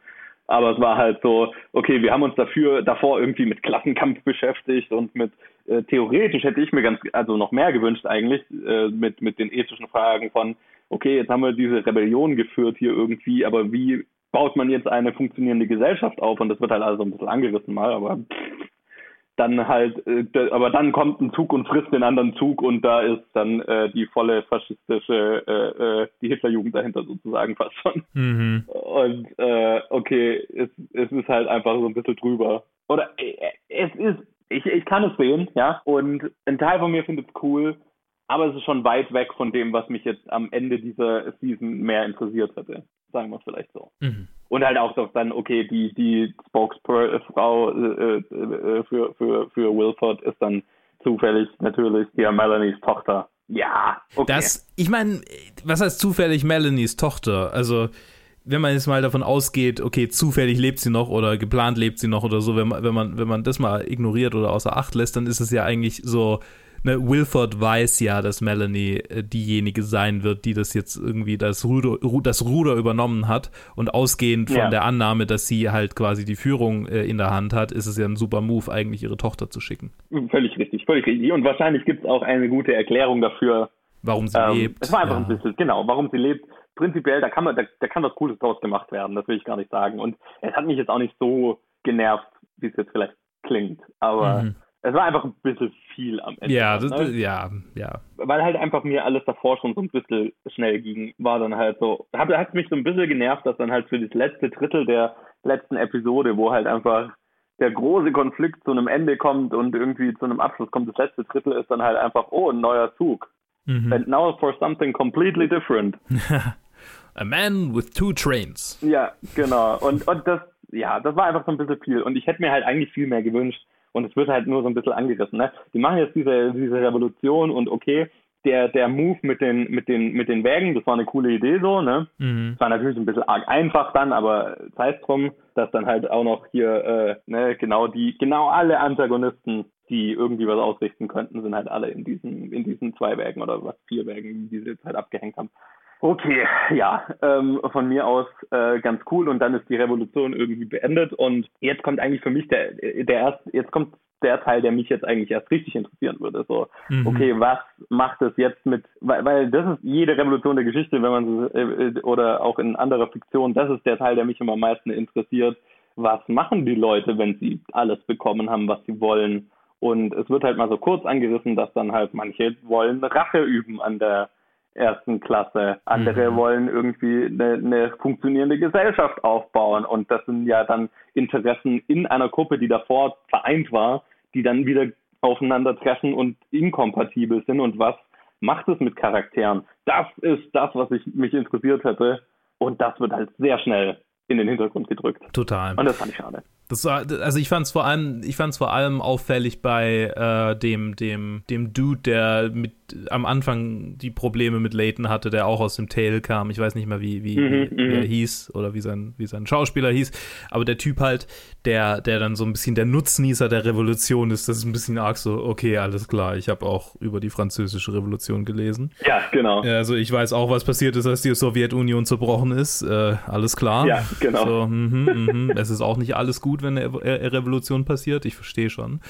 Aber es war halt so, okay, wir haben uns dafür davor irgendwie mit Klassenkampf beschäftigt und mit äh, theoretisch hätte ich mir ganz, also noch mehr gewünscht eigentlich, äh, mit, mit den ethischen Fragen von, okay, jetzt haben wir diese Rebellion geführt hier irgendwie, aber wie baut man jetzt eine funktionierende Gesellschaft auf? Und das wird halt also ein bisschen angerissen mal, aber pff, dann halt, äh, aber dann kommt ein Zug und frisst den anderen Zug und da ist dann äh, die volle faschistische, äh, äh, die Hitlerjugend dahinter sozusagen fast schon. Mhm. Und äh, okay, es, es ist halt einfach so ein bisschen drüber. Oder äh, es ist, ich, ich kann es sehen, ja, und ein Teil von mir findet es cool, aber es ist schon weit weg von dem, was mich jetzt am Ende dieser Season mehr interessiert hätte. Sagen wir es vielleicht so. Mhm. Und halt auch doch dann, okay, die, die Spokesfrau äh, äh, für, für, für Wilford ist dann zufällig natürlich die Melanies Tochter. Ja, okay. Das, ich meine, was heißt zufällig Melanies Tochter? Also, wenn man jetzt mal davon ausgeht, okay, zufällig lebt sie noch oder geplant lebt sie noch oder so, wenn man, wenn man, wenn man das mal ignoriert oder außer Acht lässt, dann ist es ja eigentlich so, ne, Wilford weiß ja, dass Melanie äh, diejenige sein wird, die das jetzt irgendwie das Ruder, Ru- das Ruder übernommen hat und ausgehend von Ja. der Annahme, dass sie halt quasi die Führung äh, in der Hand hat, ist es ja ein super Move, eigentlich ihre Tochter zu schicken. Völlig richtig, völlig richtig. Und wahrscheinlich gibt es auch eine gute Erklärung dafür. Warum sie Ähm, lebt. es war einfach ja. ein bisschen, genau, warum sie lebt. Prinzipiell, da kann man, da, da kann was Cooles draus gemacht werden, das will ich gar nicht sagen. Und es hat mich jetzt auch nicht so genervt, wie es jetzt vielleicht klingt. Aber Mhm. Es war einfach ein bisschen viel am Ende. Ja, ne? das, ja, ja. weil halt einfach mir alles davor schon so ein bisschen schnell ging, war dann halt so, hat, hat mich so ein bisschen genervt, dass dann halt für das letzte Drittel der letzten Episode, wo halt einfach der große Konflikt zu einem Ende kommt und irgendwie zu einem Abschluss kommt, das letzte Drittel ist dann halt einfach, oh, ein neuer Zug. Mhm. And now for something completely different. A man with two trains. Ja, genau. Und, und das, ja, das war einfach so ein bisschen viel. Und ich hätte mir halt eigentlich viel mehr gewünscht. Und es wird halt nur so ein bisschen angerissen. Ne? Die machen jetzt diese, diese Revolution und okay, der, der Move mit den, mit den, mit den Wägen, das war eine coole Idee so, ne? Mhm. Das war natürlich ein bisschen arg einfach dann, aber sei es drum, dass dann halt auch noch hier, äh, ne, genau die, genau alle Antagonisten, die irgendwie was ausrichten könnten, sind halt alle in diesen, in diesen zwei Wägen oder was, vier Wägen, die sie jetzt halt abgehängt haben. Okay, ja, ähm, von mir aus äh, ganz cool und dann ist die Revolution irgendwie beendet und jetzt kommt eigentlich für mich der, der erst, jetzt kommt der Teil, der mich jetzt eigentlich erst richtig interessieren würde. So, Mhm. okay, was macht es jetzt mit, weil, weil das ist jede Revolution der Geschichte, wenn man äh, oder auch in anderer Fiktion, das ist der Teil, der mich immer am meisten interessiert. Was machen die Leute, wenn sie alles bekommen haben, was sie wollen? Und es wird halt mal so kurz angerissen, dass dann halt manche wollen Rache üben an der ersten Klasse. Andere Mhm. wollen irgendwie eine, eine funktionierende Gesellschaft aufbauen. Und das sind ja dann Interessen in einer Gruppe, die davor vereint war, die dann wieder aufeinandertreffen und inkompatibel sind. Und was macht es mit Charakteren? Das ist das, was ich, mich interessiert hätte. Und das wird halt sehr schnell in den Hintergrund gedrückt. Total. Und das fand ich schade. Das war, also ich fand es vor allem, ich fand vor allem auffällig bei äh, dem, dem, dem Dude, der mit am Anfang die Probleme mit Leighton hatte, der auch aus dem Tail kam. Ich weiß nicht mehr, wie, wie, Mhm, wie, wie er mhm. hieß oder wie sein, wie sein Schauspieler hieß. Aber der Typ halt, der, der dann so ein bisschen der Nutznießer der Revolution ist, das ist ein bisschen arg so, okay, alles klar, ich habe auch über die französische Revolution gelesen. Ja, genau. Also ich weiß auch, was passiert ist, als die Sowjetunion zerbrochen ist. Äh, alles klar. Ja, genau. So, mhm, mhm. es ist auch nicht alles gut, wenn eine Re- Revolution passiert. Ich verstehe schon.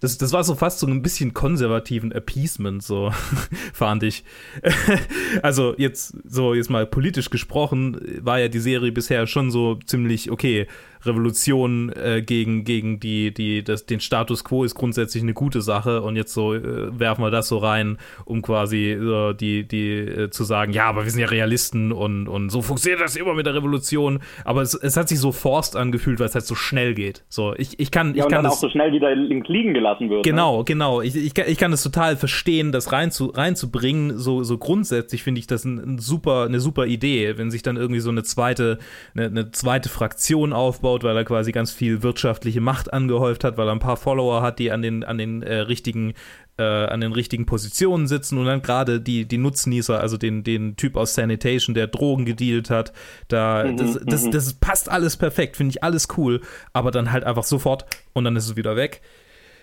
Das, das war so fast so ein bisschen konservativen Appeasement, so fand ich. also jetzt so jetzt mal politisch gesprochen, war ja die Serie bisher schon so ziemlich okay. Revolution äh, gegen gegen die die das den Status quo ist grundsätzlich eine gute Sache und jetzt so äh, werfen wir das so rein, um quasi so die die äh, zu sagen, ja, aber wir sind ja Realisten und und so funktioniert das immer mit der Revolution, aber es, es hat sich so forst angefühlt, weil es halt so schnell geht. So, ich ich kann Ja, ich und kann dann auch das so schnell wieder links liegen gelassen wird. Ne? Genau, genau. Ich, ich, kann- ich kann es total verstehen, das rein zu, reinzubringen. So, so grundsätzlich finde ich das ein, ein super, eine super Idee, wenn sich dann irgendwie so eine zweite, eine, eine zweite Fraktion aufbaut, weil er quasi ganz viel wirtschaftliche Macht angehäuft hat, weil er ein paar Follower hat, die an den, an den äh, richtigen äh, an den richtigen Positionen sitzen und dann gerade die, die Nutznießer, also den, den Typ aus Sanitation, der Drogen gedealt hat, da, Mhm, das, das, mhm. das passt alles perfekt, finde ich alles cool, aber dann halt einfach sofort und dann ist es wieder weg.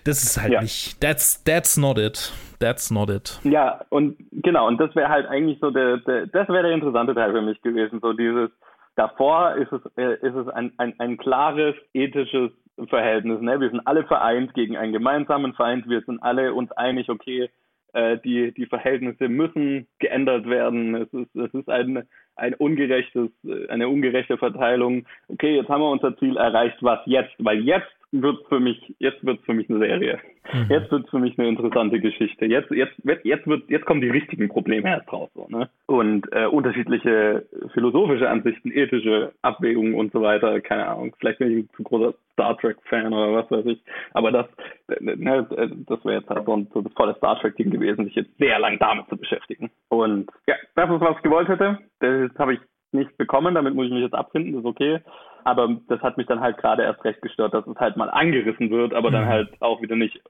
Das ist halt Ja. nicht. That's, that's not it. That's not it. Ja, und genau, und das wäre halt eigentlich so der, der das wäre der interessante Teil für mich gewesen. So dieses, davor ist es, äh, ist es ein, ein, ein klares ethisches Verhältnis. Ne? Wir sind alle vereint gegen einen gemeinsamen Feind, wir sind alle uns einig, okay, äh, die, die Verhältnisse müssen geändert werden. Es ist, es ist ein, ein ungerechtes, eine ungerechte Verteilung. Okay, jetzt haben wir unser Ziel erreicht, was jetzt? Weil jetzt wird für mich, jetzt wird für mich eine Serie. Mhm. Jetzt wird für mich eine interessante Geschichte. Jetzt, jetzt, jetzt wird, jetzt kommen die richtigen Probleme erst raus, so, ne? Und äh, unterschiedliche philosophische Ansichten, ethische Abwägungen und so weiter. Keine Ahnung. Vielleicht bin ich ein zu großer Star Trek Fan oder was weiß ich. Aber das, äh, ne, äh, das wäre jetzt halt so ein so das volle Star Trek Ding gewesen, sich jetzt sehr lang damit zu beschäftigen. Und ja, das ist was ich gewollt hätte. Das habe ich nicht bekommen. Damit muss ich mich jetzt abfinden. Das ist okay. Aber das hat mich dann halt gerade erst recht gestört, dass es halt mal angerissen wird, aber dann Mhm. halt auch wieder nicht äh,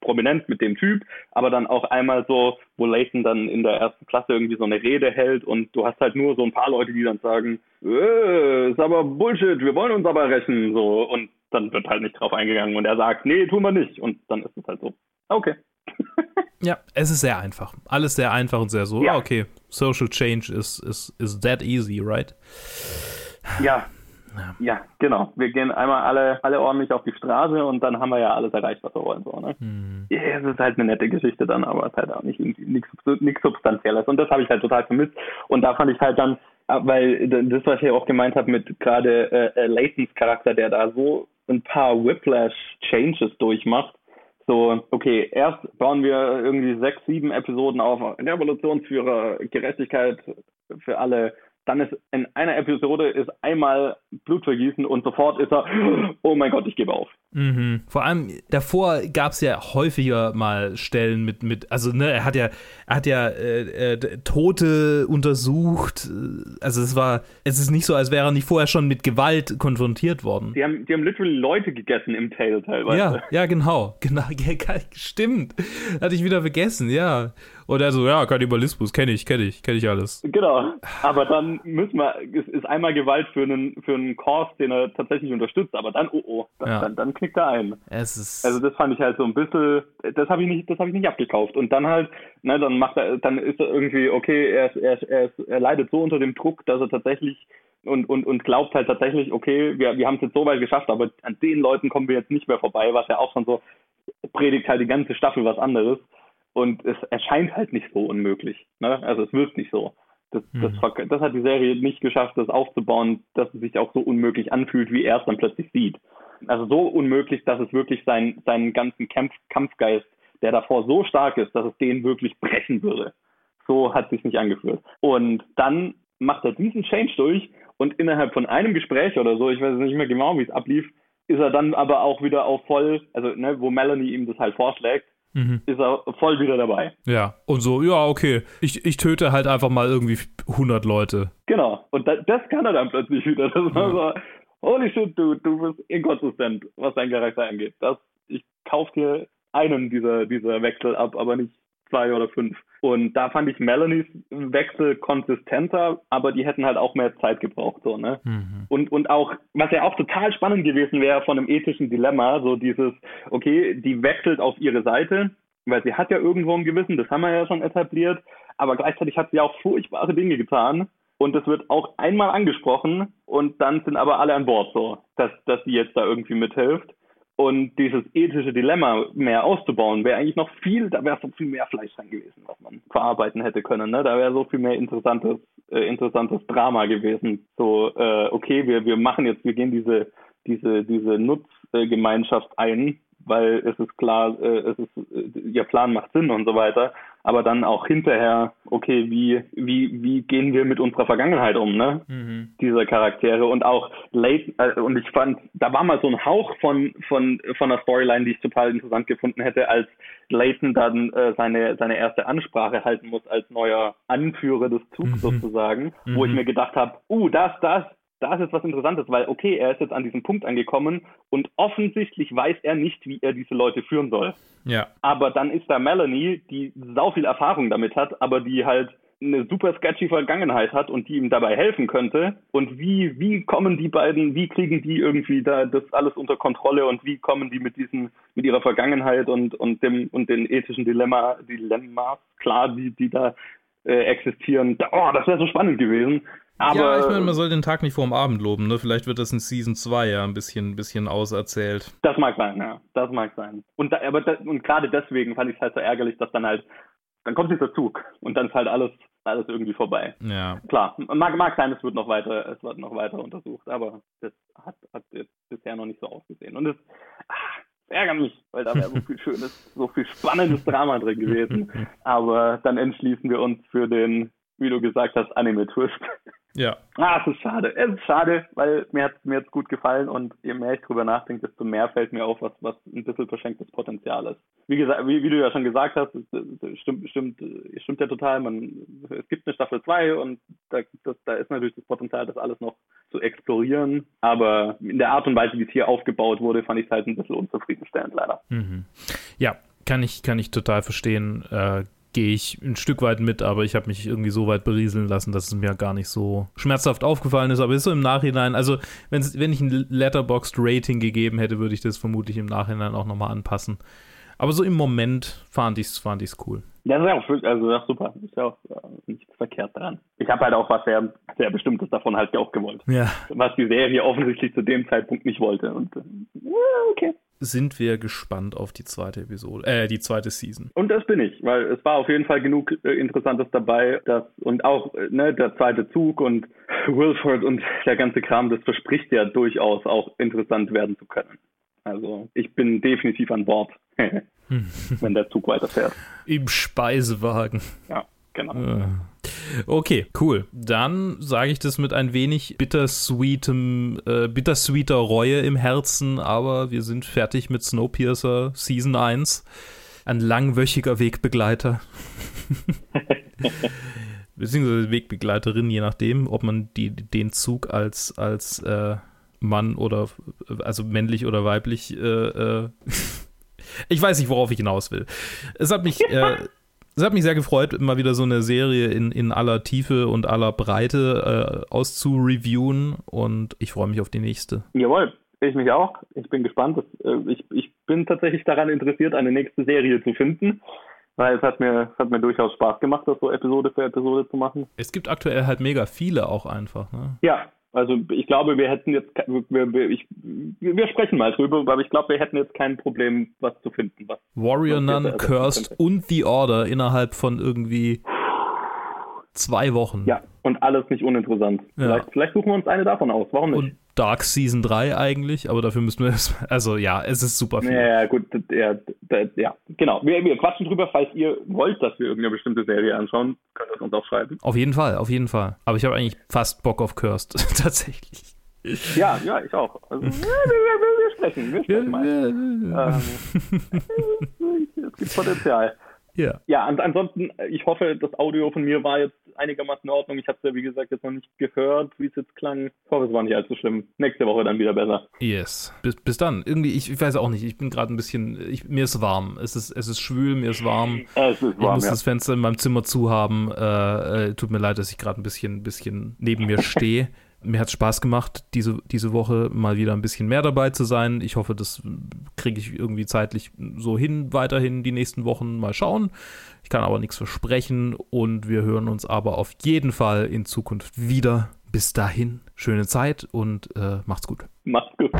prominent mit dem Typ, aber dann auch einmal so, wo Layton dann in der ersten Klasse irgendwie so eine Rede hält und du hast halt nur so ein paar Leute, die dann sagen, äh, ist aber Bullshit, wir wollen uns aber rächen, so und dann wird halt nicht drauf eingegangen und er sagt, nee, tun wir nicht und dann ist es halt so, okay. Ja, es ist sehr einfach. Alles sehr einfach und sehr so, Ja. okay, Social Change is, is, is that easy, right? Ja. Ja, genau. Wir gehen einmal alle, alle ordentlich auf die Straße und dann haben wir ja alles erreicht, was wir wollen. So, ne? Hm. Ja, es ist halt eine nette Geschichte dann, aber es ist halt auch nicht nichts nichts Substanzielles. Und das habe ich halt total vermisst. Und da fand ich halt dann, äh, weil das, was ich ja auch gemeint habe mit gerade äh, äh, Laytons Charakter, der da so ein paar Whiplash-Changes durchmacht. So, okay, erst bauen wir irgendwie sechs, sieben Episoden auf Revolutionsführer, Gerechtigkeit für alle. Dann ist in einer Episode ist einmal Blut vergießen und sofort ist er, oh mein Gott, ich gebe auf. Mhm. Vor allem davor gab es ja häufiger mal Stellen mit, mit also ne, er hat ja, er hat ja äh, äh, Tote untersucht. Also es war, es ist nicht so, als wäre er nicht vorher schon mit Gewalt konfrontiert worden. Die haben, die haben literally Leute gegessen im Tail teilweise. Ja, ja, genau, genau, stimmt. Hatte ich wieder vergessen, ja. Und er so, ja, Kannibalismus, kenne ich, kenne ich, kenne ich alles. Genau. Aber dann müssen wir, es ist einmal Gewalt für einen, für einen Kurs, den er tatsächlich unterstützt, aber dann, oh oh, dann, ja. dann, dann knickt er ein. Es ist also das fand ich halt so ein bisschen, das habe ich nicht, das habe ich nicht abgekauft. Und dann halt, ne, dann macht er, dann ist er irgendwie, okay, er, ist, er, er, ist, er leidet so unter dem Druck, dass er tatsächlich und, und, und glaubt halt tatsächlich, okay, wir, wir haben es jetzt so weit geschafft, aber an den Leuten kommen wir jetzt nicht mehr vorbei, was ja auch schon so predigt halt die ganze Staffel was anderes. Und es erscheint halt nicht so unmöglich. Ne? Also es wirkt nicht so. Das, mhm. das, das, hat die Serie nicht geschafft, das aufzubauen, dass es sich auch so unmöglich anfühlt, wie er es dann plötzlich sieht. Also so unmöglich, dass es wirklich sein, seinen ganzen Kampf, Kampfgeist, der davor so stark ist, dass es den wirklich brechen würde. So hat es sich nicht angefühlt. Und dann macht er diesen Change durch und innerhalb von einem Gespräch oder so, ich weiß nicht mehr genau, wie es ablief, ist er dann aber auch wieder auf voll, also ne, wo Melanie ihm das halt vorschlägt, mhm. ist er voll wieder dabei. Ja, und so, ja, okay, ich, ich töte halt einfach mal irgendwie 100 Leute. Genau, und da, das kann er dann plötzlich wieder. Das war so, holy shit, du, du bist inkonsistent, was dein Charakter angeht. Das, ich kauf dir einen dieser, dieser Wechsel ab, aber nicht zwei oder fünf. Und da fand ich Melanies Wechsel konsistenter, aber die hätten halt auch mehr Zeit gebraucht, so, ne? Mhm. Und, und auch, was ja auch total spannend gewesen wäre von einem ethischen Dilemma, so dieses, okay, die wechselt auf ihre Seite, weil sie hat ja irgendwo ein Gewissen, das haben wir ja schon etabliert, aber gleichzeitig hat sie auch furchtbare Dinge getan. Und das wird auch einmal angesprochen und dann sind aber alle an Bord so, dass, dass sie jetzt da irgendwie mithilft. Und dieses ethische Dilemma mehr auszubauen, wäre eigentlich noch viel, da wäre so viel mehr Fleisch dran gewesen, was man verarbeiten hätte können. Ne? Da wäre so viel mehr interessantes, äh, interessantes Drama gewesen. So, äh, okay, wir, wir machen jetzt, wir gehen diese, diese, diese Nutzgemeinschaft ein weil es ist klar, äh, es ist, äh, ihr Plan macht Sinn und so weiter. Aber dann auch hinterher, okay, wie, wie, wie gehen wir mit unserer Vergangenheit um, ne? Mhm. Dieser Charaktere und auch Leighton, äh, und ich fand, da war mal so ein Hauch von, von, von einer Storyline, die ich total interessant gefunden hätte, als Leighton dann äh, seine, seine erste Ansprache halten muss als neuer Anführer des Zugs mhm. sozusagen, mhm. wo ich mhm. mir gedacht habe, uh, das, das, da ist jetzt was Interessantes, weil, okay, er ist jetzt an diesem Punkt angekommen und offensichtlich weiß er nicht, wie er diese Leute führen soll. Ja. Aber dann ist da Melanie, die sau viel Erfahrung damit hat, aber die halt eine super sketchy Vergangenheit hat und die ihm dabei helfen könnte. Und wie, wie kommen die beiden, wie kriegen die irgendwie da das alles unter Kontrolle und wie kommen die mit diesen, mit ihrer Vergangenheit und, und dem, und den ethischen Dilemma, Dilemmas klar, die, die da äh, existieren. Oh, das wäre so spannend gewesen. Aber, ja, ich meine, man soll den Tag nicht vor dem Abend loben, ne? Vielleicht wird das in Season 2 ja ein bisschen, ein bisschen auserzählt. Das mag sein, ja. Das mag sein. Und, da, aber das, und gerade deswegen fand ich es halt so ärgerlich, dass dann halt, dann kommt dieser Zug und dann ist halt alles, alles irgendwie vorbei. Ja. Klar, mag, mag sein, es wird noch weiter, es wird noch weiter untersucht, aber das hat, hat jetzt bisher noch nicht so ausgesehen. Und es ach, ärgert mich, weil da wäre so viel schönes, so viel spannendes Drama drin gewesen. Aber dann entschließen wir uns für den, wie du gesagt hast, Anime-Twist. Ja. Ah, es ist schade. Es ist schade, weil mir hat mir jetzt gut gefallen und je mehr ich drüber nachdenke, desto mehr fällt mir auf, was, was ein bisschen verschenktes Potenzial ist. Wie gesagt, wie, wie du ja schon gesagt hast, es, stimmt, stimmt, stimmt ja total. Man, es gibt eine Staffel 2 und da, das, da ist natürlich das Potenzial, das alles noch zu explorieren. Aber in der Art und Weise, wie es hier aufgebaut wurde, fand ich es halt ein bisschen unzufriedenstellend, leider. Mhm. Ja, kann ich, kann ich total verstehen. Äh, gehe ich ein Stück weit mit, aber ich habe mich irgendwie so weit berieseln lassen, dass es mir gar nicht so schmerzhaft aufgefallen ist. Aber ist so im Nachhinein, also wenn ich ein Letterboxd Rating gegeben hätte, würde ich das vermutlich im Nachhinein auch nochmal anpassen. Aber so im Moment fand ich es fand ich's cool. Ja, das ist ja auch, also ist super. Ist ja auch äh, nichts verkehrt daran. Ich habe halt auch was sehr, sehr Bestimmtes davon halt auch gewollt. Ja. Was die Serie offensichtlich zu dem Zeitpunkt nicht wollte. Und äh, okay sind wir gespannt auf die zweite Episode, äh, die zweite Season. Und das bin ich, weil es war auf jeden Fall genug äh, Interessantes dabei, dass, und auch äh, ne, der zweite Zug und Wilford und der ganze Kram, das verspricht ja durchaus auch interessant werden zu können. Also ich bin definitiv an Bord, wenn der Zug weiterfährt. Im Speisewagen. Ja. genau. Okay, cool. Dann sage ich das mit ein wenig bittersweetem, äh, bittersweeter Reue im Herzen, aber wir sind fertig mit Snowpiercer Season 1. Ein langwöchiger Wegbegleiter. Beziehungsweise Wegbegleiterin, je nachdem, ob man die, den Zug als, als äh, Mann oder also männlich oder weiblich äh, äh ich weiß nicht, worauf ich hinaus will. Es hat mich äh, es hat mich sehr gefreut, mal wieder so eine Serie in, in aller Tiefe und aller Breite äh, auszureviewen und ich freue mich auf die nächste. Jawohl, ich mich auch. Ich bin gespannt. Äh, ich, ich bin tatsächlich daran interessiert, eine nächste Serie zu finden. Weil es hat mir, es hat mir durchaus Spaß gemacht, das so Episode für Episode zu machen. Es gibt aktuell halt mega viele auch einfach, ne? Ja, also ich glaube, wir hätten jetzt, wir, wir, ich, wir sprechen mal drüber, aber ich glaube, wir hätten jetzt kein Problem, was zu finden. Was, Warrior Nun, Cursed und The Order innerhalb von irgendwie zwei Wochen. Ja, und alles nicht uninteressant. Ja. Vielleicht, vielleicht, suchen wir uns eine davon aus. Warum nicht? Und Dark Season 3 eigentlich, aber dafür müssen wir. Also ja, es ist super viel. Ja, gut, ja, ja genau. Wir, wir quatschen drüber, falls ihr wollt, dass wir irgendeine bestimmte Serie anschauen, könnt ihr uns auch schreiben. Auf jeden Fall, auf jeden Fall. Aber ich habe eigentlich fast Bock auf Cursed, tatsächlich. Ja, ja, ich auch. Also, wir, wir, wir, sprechen, wir sprechen mal. ähm, es gibt Potenzial. Ja. Ja, und ansonsten, ich hoffe, das Audio von mir war jetzt einigermaßen in Ordnung. Ich habe es ja, wie gesagt, jetzt noch nicht gehört, wie es jetzt klang. Ich hoffe, es war nicht allzu schlimm. Nächste Woche dann wieder besser. Yes. Bis, bis dann. Irgendwie, ich, ich weiß auch nicht, ich bin gerade ein bisschen, ich, mir ist warm. Es ist, es ist schwül, mir ist warm. Es ist warm, ich muss ja. das Fenster in meinem Zimmer zu haben. Äh, äh, tut mir leid, dass ich gerade ein bisschen, bisschen neben mir stehe. Mir hat es Spaß gemacht, diese, diese Woche mal wieder ein bisschen mehr dabei zu sein. Ich hoffe, das kriege ich irgendwie zeitlich so hin, weiterhin die nächsten Wochen mal schauen. Ich kann aber nichts versprechen und wir hören uns aber auf jeden Fall in Zukunft wieder. Bis dahin, schöne Zeit und äh, macht's gut. Macht's gut.